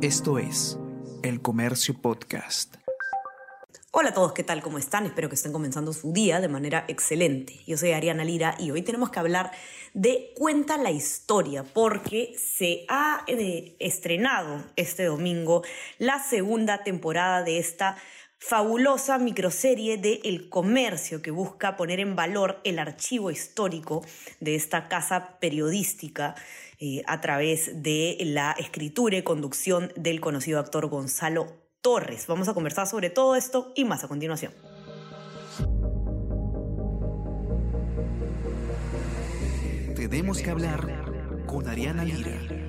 Esto es El Comercio Podcast. Hola a todos, ¿qué tal? ¿Cómo están? Espero que estén comenzando su día de manera excelente. Yo soy Ariana Lira y hoy tenemos que hablar de Cuenta la Historia porque se ha eh, estrenado este domingo la segunda temporada de esta fabulosa microserie de El Comercio que busca poner en valor el archivo histórico de esta casa periodística eh, a través de la escritura y conducción del conocido actor Gonzalo Torres. Vamos a conversar sobre todo esto y más a continuación. Tenemos que hablar con Ariana Lira.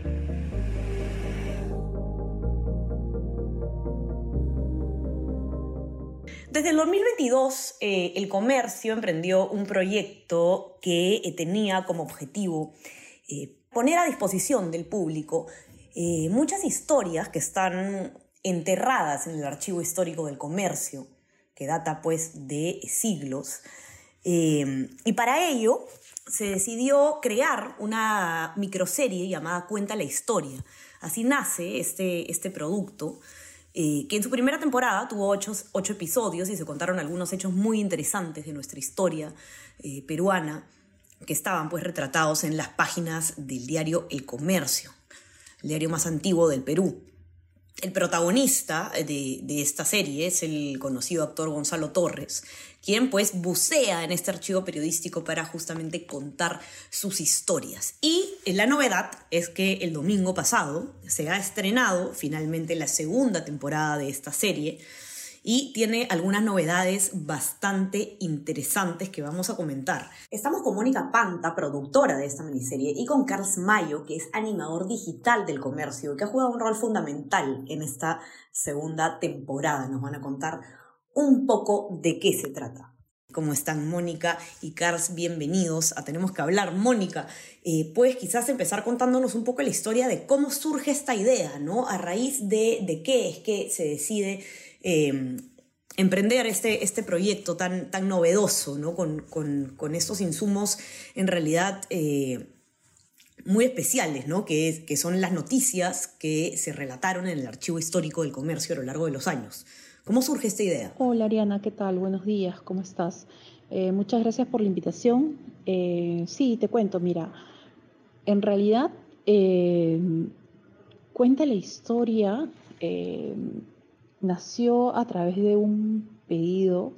Desde el 2022, eh, el comercio emprendió un proyecto que eh, tenía como objetivo eh, poner a disposición del público muchas historias que están enterradas en el archivo histórico del comercio, que data pues de siglos. y para ello se decidió crear una microserie llamada Cuenta la Historia. Así nace este, este producto eh, que en su primera temporada tuvo ocho, episodios y se contaron algunos hechos muy interesantes de nuestra historia eh, peruana que estaban pues retratados en las páginas del diario El Comercio, el diario más antiguo del Perú. El protagonista de, esta serie es el conocido actor Gonzalo Torres, quien pues bucea en este archivo periodístico para justamente contar sus historias. Y la novedad es que el domingo pasado se ha estrenado finalmente la segunda temporada de esta serie, y tiene algunas novedades bastante interesantes que vamos a comentar. Estamos con Mónica Panta, productora de esta miniserie, y con Carlos Mayo, que es animador digital del comercio, que ha jugado un rol fundamental en esta segunda temporada. Nos van a contar un poco de qué se trata. ¿Cómo están Mónica y Cars? Bienvenidos a Tenemos que hablar. Mónica, eh, puedes quizás empezar contándonos un poco la historia de cómo surge esta idea, ¿no? A raíz de, de qué es que se decide Em, emprender este, este proyecto tan, tan novedoso, ¿no? con, con, estos insumos en realidad eh, muy especiales, ¿no? que, que son las noticias que se relataron en el archivo histórico del comercio a lo largo de los años. ¿Cómo surge esta idea? Hola Ariana, ¿qué tal? Buenos días, ¿cómo estás? Eh, muchas gracias por la invitación. Eh, sí, te cuento, mira, en realidad cuenta la historia nació a través de un pedido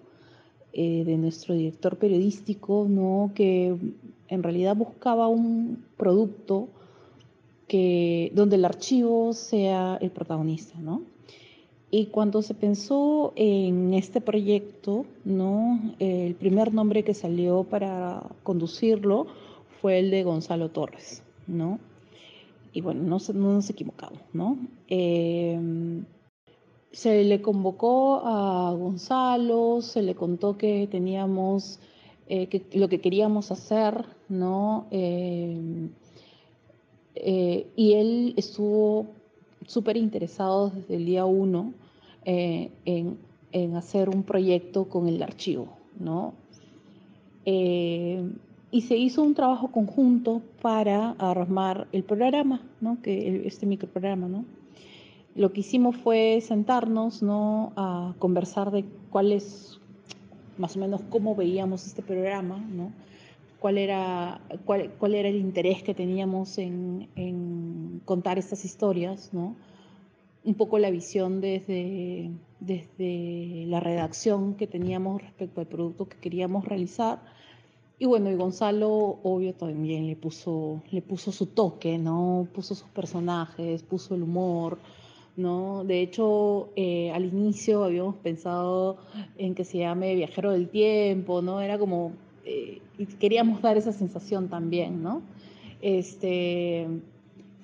eh, de nuestro director periodístico, ¿no? que en realidad buscaba un producto que, donde el archivo sea el protagonista. ¿no? Y cuando se pensó en este proyecto, ¿no? el primer nombre que salió para conducirlo fue el de Gonzalo Torres. ¿no? Y bueno, no, no nos equivocamos. ¿no? Eh, se le convocó a Gonzalo, se le contó que teníamos eh, que, lo que queríamos hacer, ¿no? Eh, eh, y él estuvo súper interesado desde el día uno en, en, hacer un proyecto con el archivo, ¿no? y se hizo un trabajo conjunto para armar el programa, ¿no? Que este microprograma, ¿no? Lo que hicimos fue sentarnos ¿no? a conversar de cuál es, más o menos, cómo veíamos este programa, ¿no? cuál, era, cuál, cuál era el interés que teníamos en, en, contar estas historias, ¿no? un poco la visión desde, desde la redacción que teníamos respecto al producto que queríamos realizar. Y bueno, y Gonzalo, obvio, también le puso, le puso su toque, ¿no? Puso sus personajes, puso el humor, ¿no? De hecho, eh, al inicio habíamos pensado en que se llame Viajero del Tiempo, ¿no? Era como, eh, queríamos dar esa sensación también, ¿no? Este,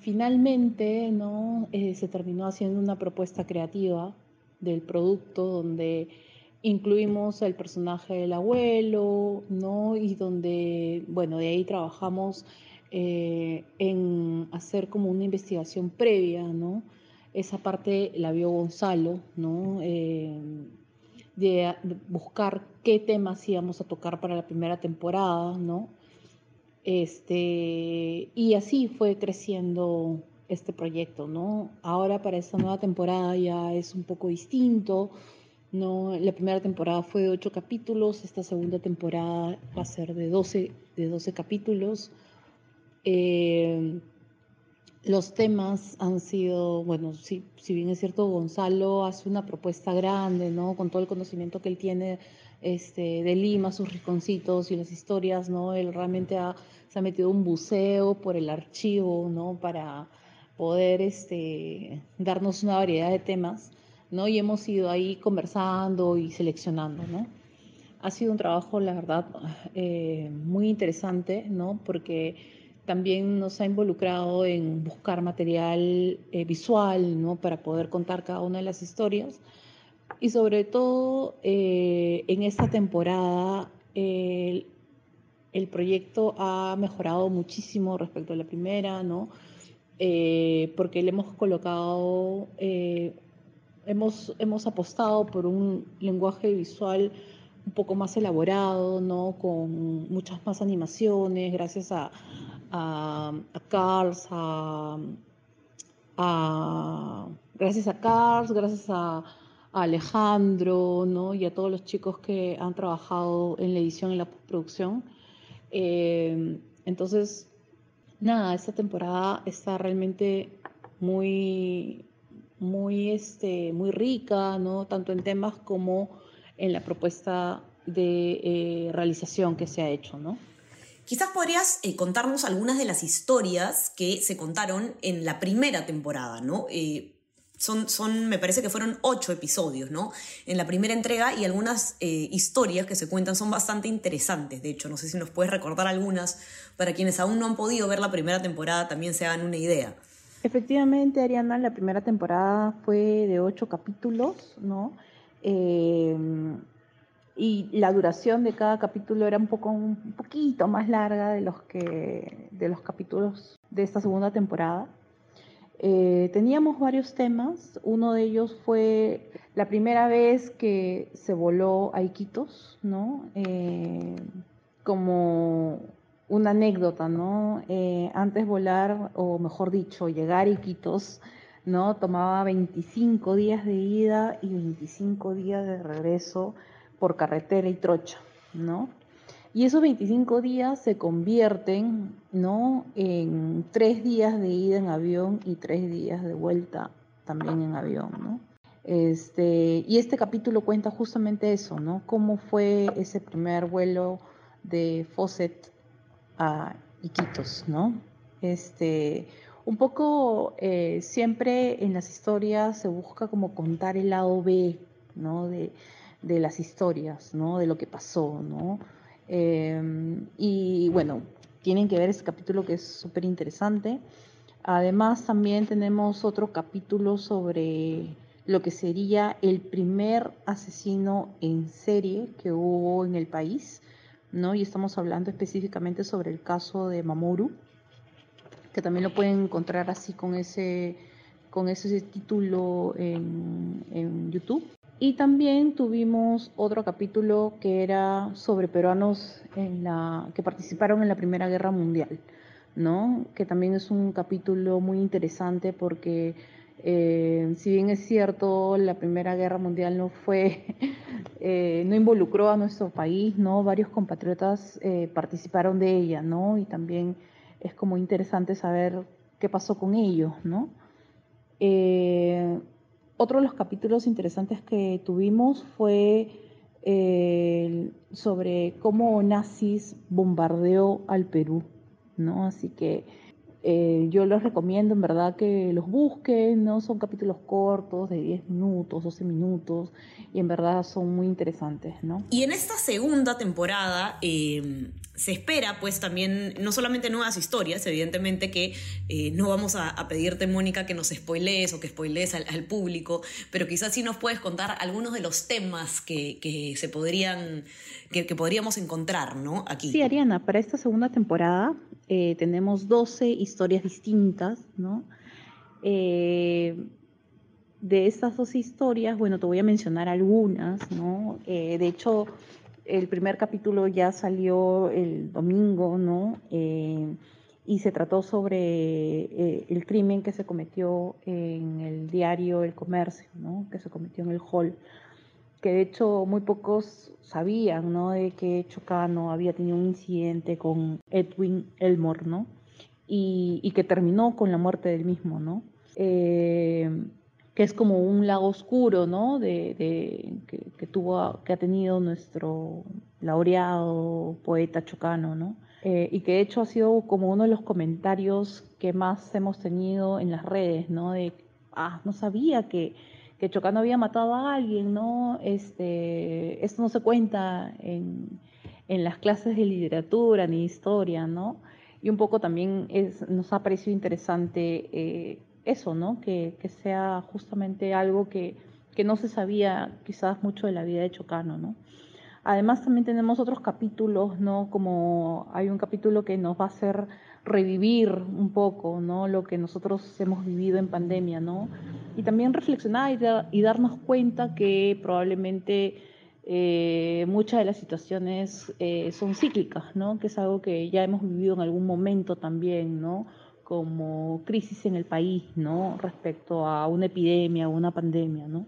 finalmente, ¿no? Eh, se terminó haciendo una propuesta creativa del producto donde incluimos el personaje del abuelo, ¿no? Y donde, bueno, de ahí trabajamos en hacer como una investigación previa, ¿no? Esa parte la vio Gonzalo, ¿no? Eh, de, buscar qué temas íbamos a tocar para la primera temporada, ¿no? Este, y así fue creciendo, este proyecto, ¿no? Ahora para esta nueva temporada ya es un poco distinto, ¿no? La primera temporada fue de ocho capítulos, esta segunda temporada va a ser de 12, de 12 capítulos. Eh, los temas han sido, bueno, si, si bien es cierto, Gonzalo hace una propuesta grande, ¿no? Con todo el conocimiento que él tiene este, de Lima, sus rinconcitos y las historias, ¿no? Él realmente se ha metido un buceo por el archivo, ¿no? Para poder este, darnos una variedad de temas, ¿no? Y hemos ido ahí conversando y seleccionando, ¿no? Ha sido un trabajo, la verdad, eh, muy interesante, ¿no? Porque también nos ha involucrado en buscar material eh, visual, ¿no? Para poder contar cada una de las historias. Y sobre todo, eh, en esta temporada, el, proyecto ha mejorado muchísimo respecto a la primera, ¿no? Eh, porque le hemos colocado, hemos, hemos apostado por un lenguaje visual un poco más elaborado, ¿no? Con muchas más animaciones, gracias a, a, a Carls, a, gracias a Carls, gracias a, Alejandro, ¿no? Y a todos los chicos que han trabajado en la edición y la postproducción. Eh, entonces, nada, esta temporada está realmente muy, muy, este, muy rica, ¿no? Tanto en temas como en la propuesta de eh, realización que se ha hecho, ¿no? Quizás podrías eh, contarnos algunas de las historias que se contaron en la primera temporada, ¿no? Eh, son, me parece que fueron ocho episodios, ¿no? En la primera entrega y algunas eh, historias que se cuentan son bastante interesantes. De hecho, no sé si nos puedes recordar algunas para quienes aún no han podido ver la primera temporada también se hagan una idea. Efectivamente, Ariana, la primera temporada fue de ocho capítulos, ¿no? Y la duración de cada capítulo era un poco un poquito más larga de los que de los capítulos de esta segunda temporada. Eh, teníamos varios temas. Uno de ellos fue la primera vez que se voló a Iquitos, ¿no? Eh, como una anécdota, ¿no? Eh, antes volar, o mejor dicho, llegar a Iquitos, ¿no? Tomaba 25 días de ida y 25 días de regreso por carretera y trocha, ¿no? Y esos 25 días se convierten, ¿no? En tres días de ida en avión y tres días de vuelta también en avión, ¿no? Este, y este capítulo cuenta justamente eso, ¿no? Cómo fue ese primer vuelo de Fawcett a Iquitos, ¿no? Este, un poco eh, siempre en las historias se busca como contar el lado B, ¿no? De, de las historias, ¿no? De lo que pasó, ¿no? Em, y bueno, tienen que ver ese capítulo que es súper interesante. Además, también tenemos otro capítulo sobre lo que sería el primer asesino en serie que hubo en el país, ¿no? Y estamos hablando específicamente sobre el caso de Mamoru, que también lo pueden encontrar así con ese, con ese título en, en YouTube. Y también tuvimos otro capítulo que era sobre peruanos que participaron en la Primera Guerra Mundial, ¿no? que también es un capítulo muy interesante porque eh, si bien es cierto, la Primera Guerra Mundial no fue, eh, no involucró a nuestro país, ¿no? Varios compatriotas eh, participaron de ella, ¿no? Y también es como interesante saber qué pasó con ellos, ¿no? Otro de los capítulos interesantes que tuvimos fue eh, sobre cómo nazis bombardeó al Perú, ¿no? Así que eh, yo les recomiendo en verdad que los busquen, ¿no? Son capítulos cortos, de 10 minutos, 12 minutos, y en verdad son muy interesantes, ¿no? Y en esta segunda temporada eh, se espera pues también no solamente nuevas historias, evidentemente que eh, no vamos a, pedirte, Mónica, que nos spoilees o que spoilees al, público, pero quizás sí nos puedes contar algunos de los temas que, se podrían, que, podríamos encontrar, ¿no? Aquí. Sí, Ariana, para esta segunda temporada eh, tenemos 12 historias distintas, ¿no? Eh, de estas dos historias, bueno, te voy a mencionar algunas, ¿no? de hecho, el primer capítulo ya salió el domingo, ¿no? Eh, y se trató sobre eh, el crimen que se cometió en el diario El Comercio, ¿no? que se cometió en el hall, que de hecho muy pocos sabían ¿no? de que Chocano había tenido un incidente con Edwin Elmore, ¿no? y, que terminó con la muerte del mismo, ¿no? Eh, que es como un lago oscuro, ¿no? De, que, tuvo, que ha tenido nuestro laureado poeta chocano, ¿no? Eh, y que de hecho ha sido como uno de los comentarios que más hemos tenido en las redes, ¿no? De, ah, no sabía que, que Chocano había matado a alguien, ¿no? Este, esto no se cuenta en, en las clases de literatura ni historia, ¿no? y un poco también es, nos ha parecido interesante eh, eso, ¿no? Que, sea justamente algo que, no se sabía quizás mucho de la vida de Chocano, ¿no? Además también tenemos otros capítulos, ¿no? Como hay un capítulo que nos va a hacer revivir un poco, ¿no? Lo que nosotros hemos vivido en pandemia, ¿no? Y también reflexionar y, y darnos cuenta que probablemente eh, muchas de las situaciones eh, son cíclicas, ¿no? que es algo que ya hemos vivido en algún momento también, ¿no? Como crisis en el país ¿no? respecto a una epidemia o una pandemia. ¿no?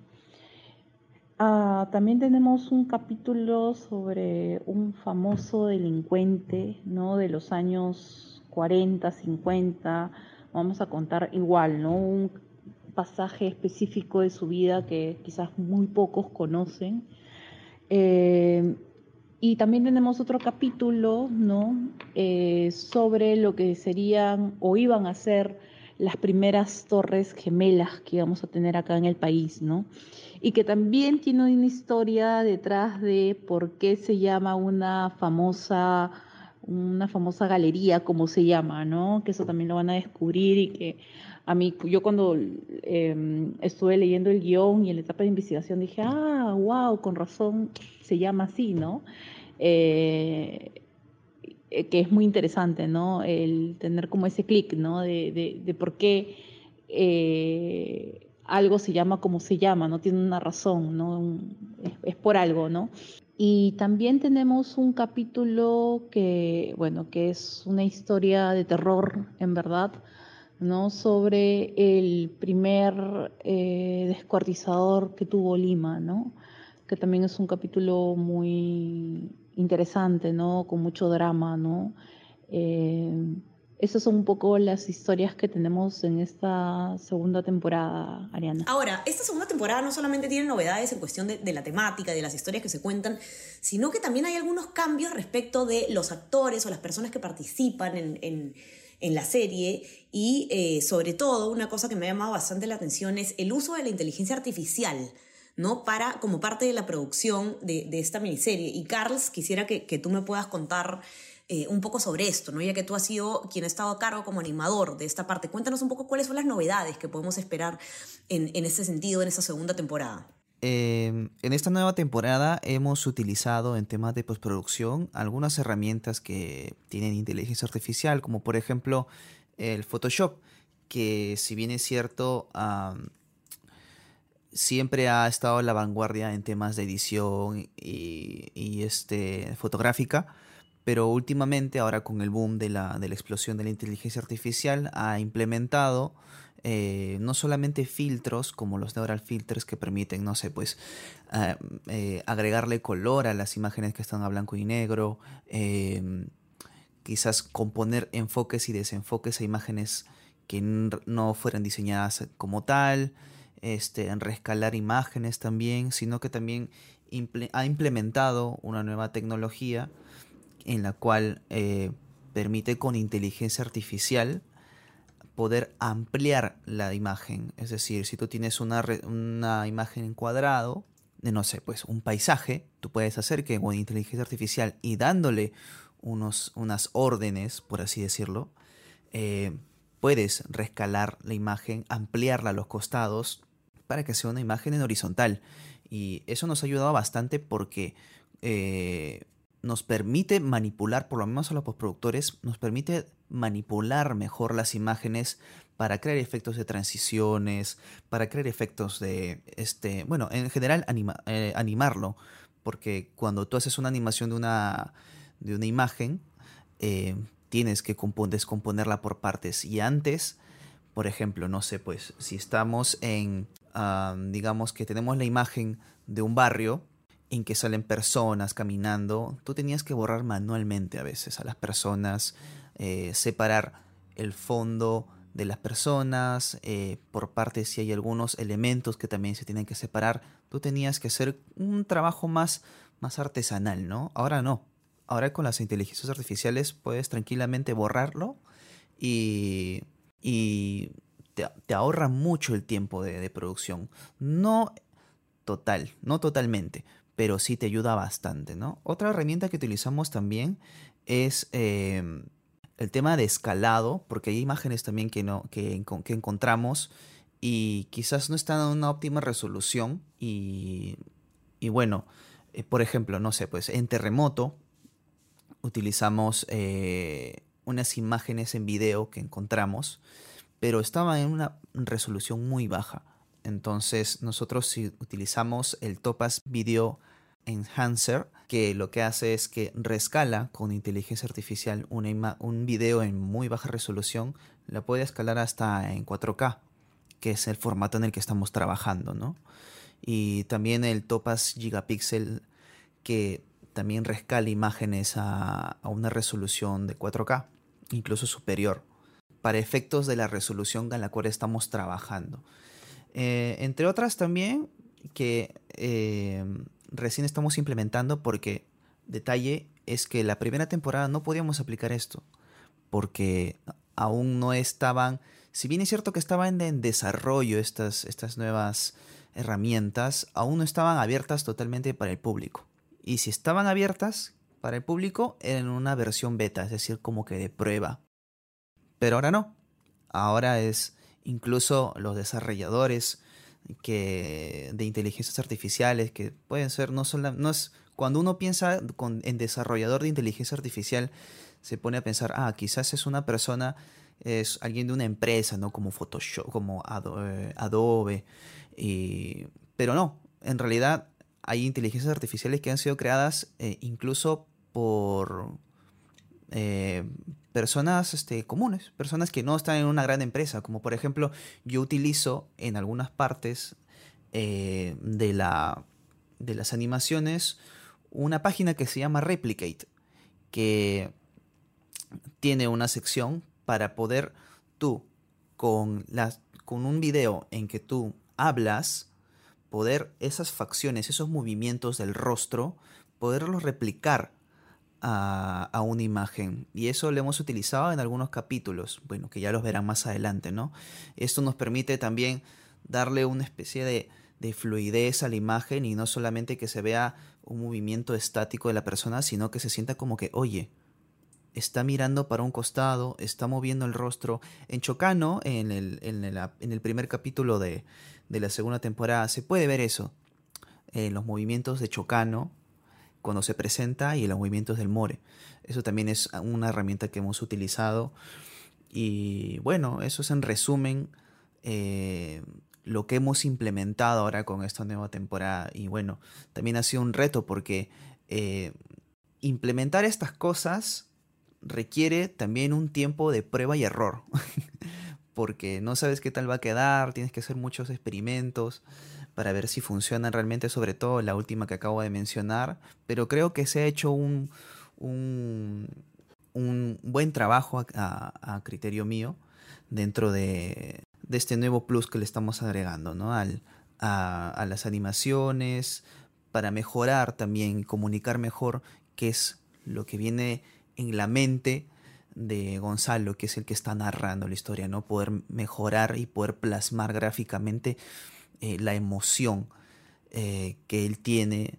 Ah, también tenemos un capítulo sobre un famoso delincuente ¿no? de los años 40, 50, vamos a contar igual, ¿no? un pasaje específico de su vida que quizás muy pocos conocen eh, y también tenemos otro capítulo ¿no? Eh, sobre lo que serían o iban a ser las primeras torres gemelas que íbamos a tener acá en el país, ¿no? Y que también tiene una historia detrás de por qué se llama una famosa, una famosa galería, como se llama, ¿no? Que eso también lo van a descubrir y que a mí, yo cuando em, estuve leyendo el guion y en la etapa de investigación dije, ah, wow, con razón se llama así, ¿no? Eh, eh, que es muy interesante, ¿no? El tener como ese clic, ¿no? De, de, por qué eh, algo se llama como se llama, no tiene una razón, ¿no? Es, es, por algo, ¿no? Y también tenemos un capítulo que, bueno, que es una historia de terror, en verdad, ¿no? sobre el primer eh, descuartizador que tuvo Lima, ¿no? que también es un capítulo muy interesante, ¿no? con mucho drama. ¿no? Eh, esas son un poco las historias que tenemos en esta segunda temporada, Ariana. Ahora, esta segunda temporada no solamente tiene novedades en cuestión de, la temática, de las historias que se cuentan, sino que también hay algunos cambios respecto de los actores o las personas que participan en en la serie y eh, sobre todo una cosa que me ha llamado bastante la atención es el uso de la inteligencia artificial. ¿no? Para, como parte de la producción de, esta miniserie. Y Carls, quisiera que, tú me puedas contar eh, un poco sobre esto, ¿no? ya que tú has sido quien ha estado a cargo como animador de esta parte. Cuéntanos un poco cuáles son las novedades que podemos esperar en, en este sentido en esta segunda temporada. Em, en esta nueva temporada hemos utilizado en temas de postproducción algunas herramientas que tienen inteligencia artificial, como por ejemplo el Photoshop, que si bien es cierto, siempre ha estado a la vanguardia en temas de edición y, este, fotográfica, pero últimamente, ahora con el boom de la, de la explosión de la inteligencia artificial, ha implementado eh, no solamente filtros como los neural filters que permiten, no sé, pues ah, eh, agregarle color a las imágenes que están a blanco y negro, em, quizás componer enfoques y desenfoques a imágenes que no fueran diseñadas como tal, este, en rescalar imágenes también, sino que también ha implementado una nueva tecnología en la cual eh, permite con inteligencia artificial poder ampliar la imagen. Es decir, si tú tienes una, una imagen en cuadrado, de no sé, pues un paisaje, tú puedes hacer que con inteligencia artificial y dándole unos, unas órdenes, por así decirlo, eh, puedes rescalar la imagen, ampliarla a los costados para que sea una imagen en horizontal. Y eso nos ha ayudado bastante porque eh, nos permite manipular, por lo menos a los postproductores, nos permite manipular mejor las imágenes para crear efectos de transiciones, para crear efectos de, este, bueno, en general eh, animarlo, porque cuando tú haces una animación de una, de una imagen, eh, tienes que descomponerla por partes. Y antes, por ejemplo, no sé, pues si estamos en, ah, digamos que tenemos la imagen de un barrio en que salen personas caminando, tú tenías que borrar manualmente a veces a las personas, eh, separar el fondo de las personas, eh, por parte si hay algunos elementos que también se tienen que separar, tú tenías que hacer un trabajo más, más artesanal, ¿no? Ahora no. Ahora con las inteligencias artificiales puedes tranquilamente borrarlo y, y te, ahorra mucho el tiempo de, de producción. No total, no totalmente, pero sí te ayuda bastante, ¿no? Otra herramienta que utilizamos también es em, el tema de escalado, porque hay imágenes también que, no, que, encontramos y quizás no están en una óptima resolución y, y bueno, eh, por ejemplo, no sé, pues en terremoto utilizamos eh, unas imágenes en video que encontramos, pero estaban en una resolución muy baja. Entonces nosotros si utilizamos el Topaz Video Enhancer, que lo que hace es que rescala con inteligencia artificial un video en muy baja resolución, la puede escalar hasta en 4K, que es el formato en el que estamos trabajando, ¿no? Y también el Topaz Gigapixel, que también rescala imágenes a, una resolución de 4K, incluso superior, para efectos de la resolución en la cual estamos trabajando. Eh, entre otras también que eh, recién estamos implementando porque detalle es que la primera temporada no podíamos aplicar esto porque aún no estaban, si bien es cierto que estaban en desarrollo estas, estas nuevas herramientas, aún no estaban abiertas totalmente para el público. Y si estaban abiertas para el público, eran una versión beta, es decir, como que de prueba. Pero ahora no. Ahora es incluso los desarrolladores que de inteligencias artificiales que pueden ser no solo no es cuando uno piensa en desarrollador de inteligencia artificial se pone a pensar ah quizás es una persona es alguien de una empresa no como Photoshop como eh, Adobe y, pero no en realidad hay inteligencias artificiales que han sido creadas eh, incluso por eh, personas este, comunes, personas que no están en una gran empresa, como por ejemplo yo utilizo en algunas partes eh, de, la, de las animaciones una página que se llama Replicate, que tiene una sección para poder tú, con, con un video en que tú hablas, poder esas facciones, esos movimientos del rostro, poderlos replicar a, una imagen. Y eso lo hemos utilizado en algunos capítulos, bueno, que ya los verán más adelante, ¿no? Esto nos permite también darle una especie de, de fluidez a la imagen y no solamente que se vea un movimiento estático de la persona, sino que se sienta como que, oye, está mirando para un costado, está moviendo el rostro. En Chocano, en el, en en el primer capítulo de, de, la segunda temporada, se puede ver eso. en los movimientos de Chocano cuando se presenta y los movimientos del more. Eso también es una herramienta que hemos utilizado. Y bueno, eso es en resumen eh, lo que hemos implementado ahora con esta nueva temporada. Y bueno, también ha sido un reto porque eh, implementar estas cosas requiere también un tiempo de prueba y error. porque no sabes qué tal va a quedar, tienes que hacer muchos experimentos para ver si funcionan realmente, sobre todo la última que acabo de mencionar, pero creo que se ha hecho un, un, buen trabajo a, criterio mío dentro de, este nuevo plus que le estamos agregando ¿no? Al, a, las animaciones, para mejorar también, comunicar mejor qué es lo que viene en la mente de Gonzalo, que es el que está narrando la historia, ¿no? Poder mejorar y poder plasmar gráficamente eh, la emoción eh, que él tiene,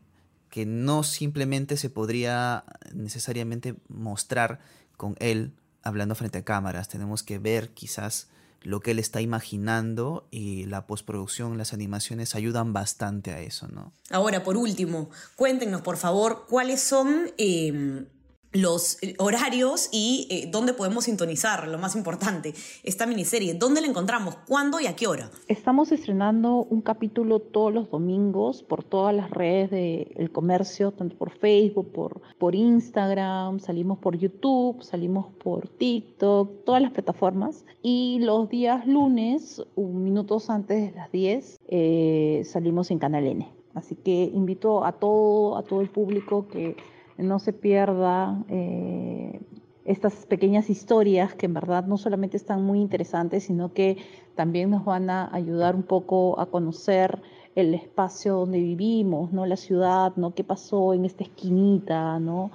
que no simplemente se podría necesariamente mostrar con él hablando frente a cámaras. Tenemos que ver quizás lo que él está imaginando y la postproducción, las animaciones ayudan bastante a eso, ¿no? Ahora, por último, cuéntenos por favor cuáles son em, los eh, horarios y eh, dónde podemos sintonizar, lo más importante, esta miniserie. ¿Dónde la encontramos? ¿Cuándo y a qué hora? Estamos estrenando un capítulo todos los domingos por todas las redes del comercio, tanto por Facebook, por, por Instagram, salimos por YouTube, salimos por TikTok, todas las plataformas. Y los días lunes, minutos antes de las 10, eh, salimos en Canal N. Así que invito a todo, a todo el público que no se pierda eh, estas pequeñas historias que en verdad no solamente están muy interesantes, sino que también nos van a ayudar un poco a conocer el espacio donde vivimos, ¿no? La ciudad, ¿no? ¿Qué pasó en esta esquinita, ¿no?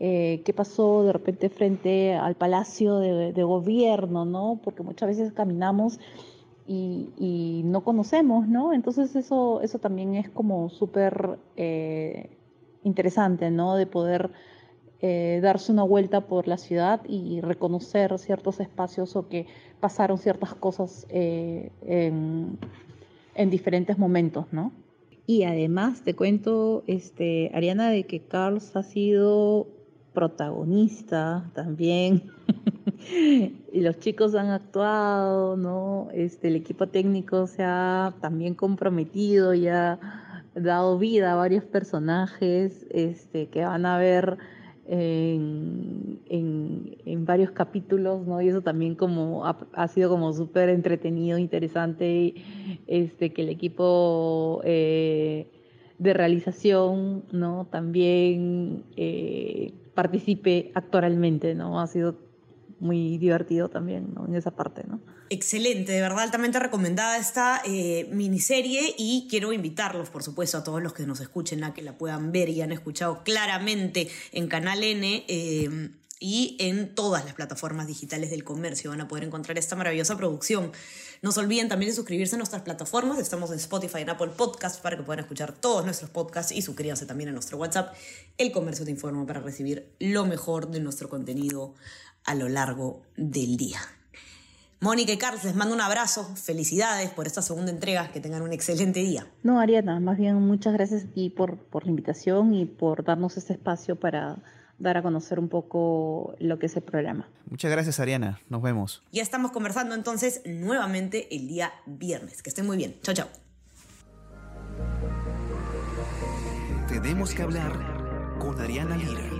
Eh, ¿Qué pasó de repente frente al palacio de, gobierno, ¿no? Porque muchas veces caminamos y, no conocemos, ¿no? Entonces eso, eso también es como súper eh, interesante, ¿no? De poder eh, darse una vuelta por la ciudad y reconocer ciertos espacios o que pasaron ciertas cosas eh, en, diferentes momentos, ¿no? Y además te cuento, este, Ariana, de que Carlos ha sido protagonista también. y los chicos han actuado, ¿no? Este, el equipo técnico se ha también comprometido ya dado vida a varios personajes este, que van a ver en, en, varios capítulos, ¿no? Y eso también como ha, sido como súper entretenido, interesante, este, que el equipo eh, de realización, ¿no? También eh, participe actoralmente, ¿no? Ha sido muy divertido también ¿no? en esa parte. ¿no? Excelente, de verdad altamente recomendada esta eh, miniserie y quiero invitarlos, por supuesto, a todos los que nos escuchen a que la puedan ver y han escuchado claramente en Canal N. Eh, y en todas las plataformas digitales del comercio van a poder encontrar esta maravillosa producción. No se olviden también de suscribirse a nuestras plataformas. Estamos en Spotify, en Apple Podcasts para que puedan escuchar todos nuestros podcasts y suscríbanse también a nuestro WhatsApp. El comercio te informa para recibir lo mejor de nuestro contenido a lo largo del día. Mónica y Carlos, les mando un abrazo, felicidades por esta segunda entrega, que tengan un excelente día. No, Ariana, más bien muchas gracias a ti por, por la invitación y por darnos este espacio para dar a conocer un poco lo que es el programa. Muchas gracias, Ariana. Nos vemos. Ya estamos conversando entonces nuevamente el día viernes. Que estén muy bien. Chao, chao. Tenemos que hablar con Ariana Lira.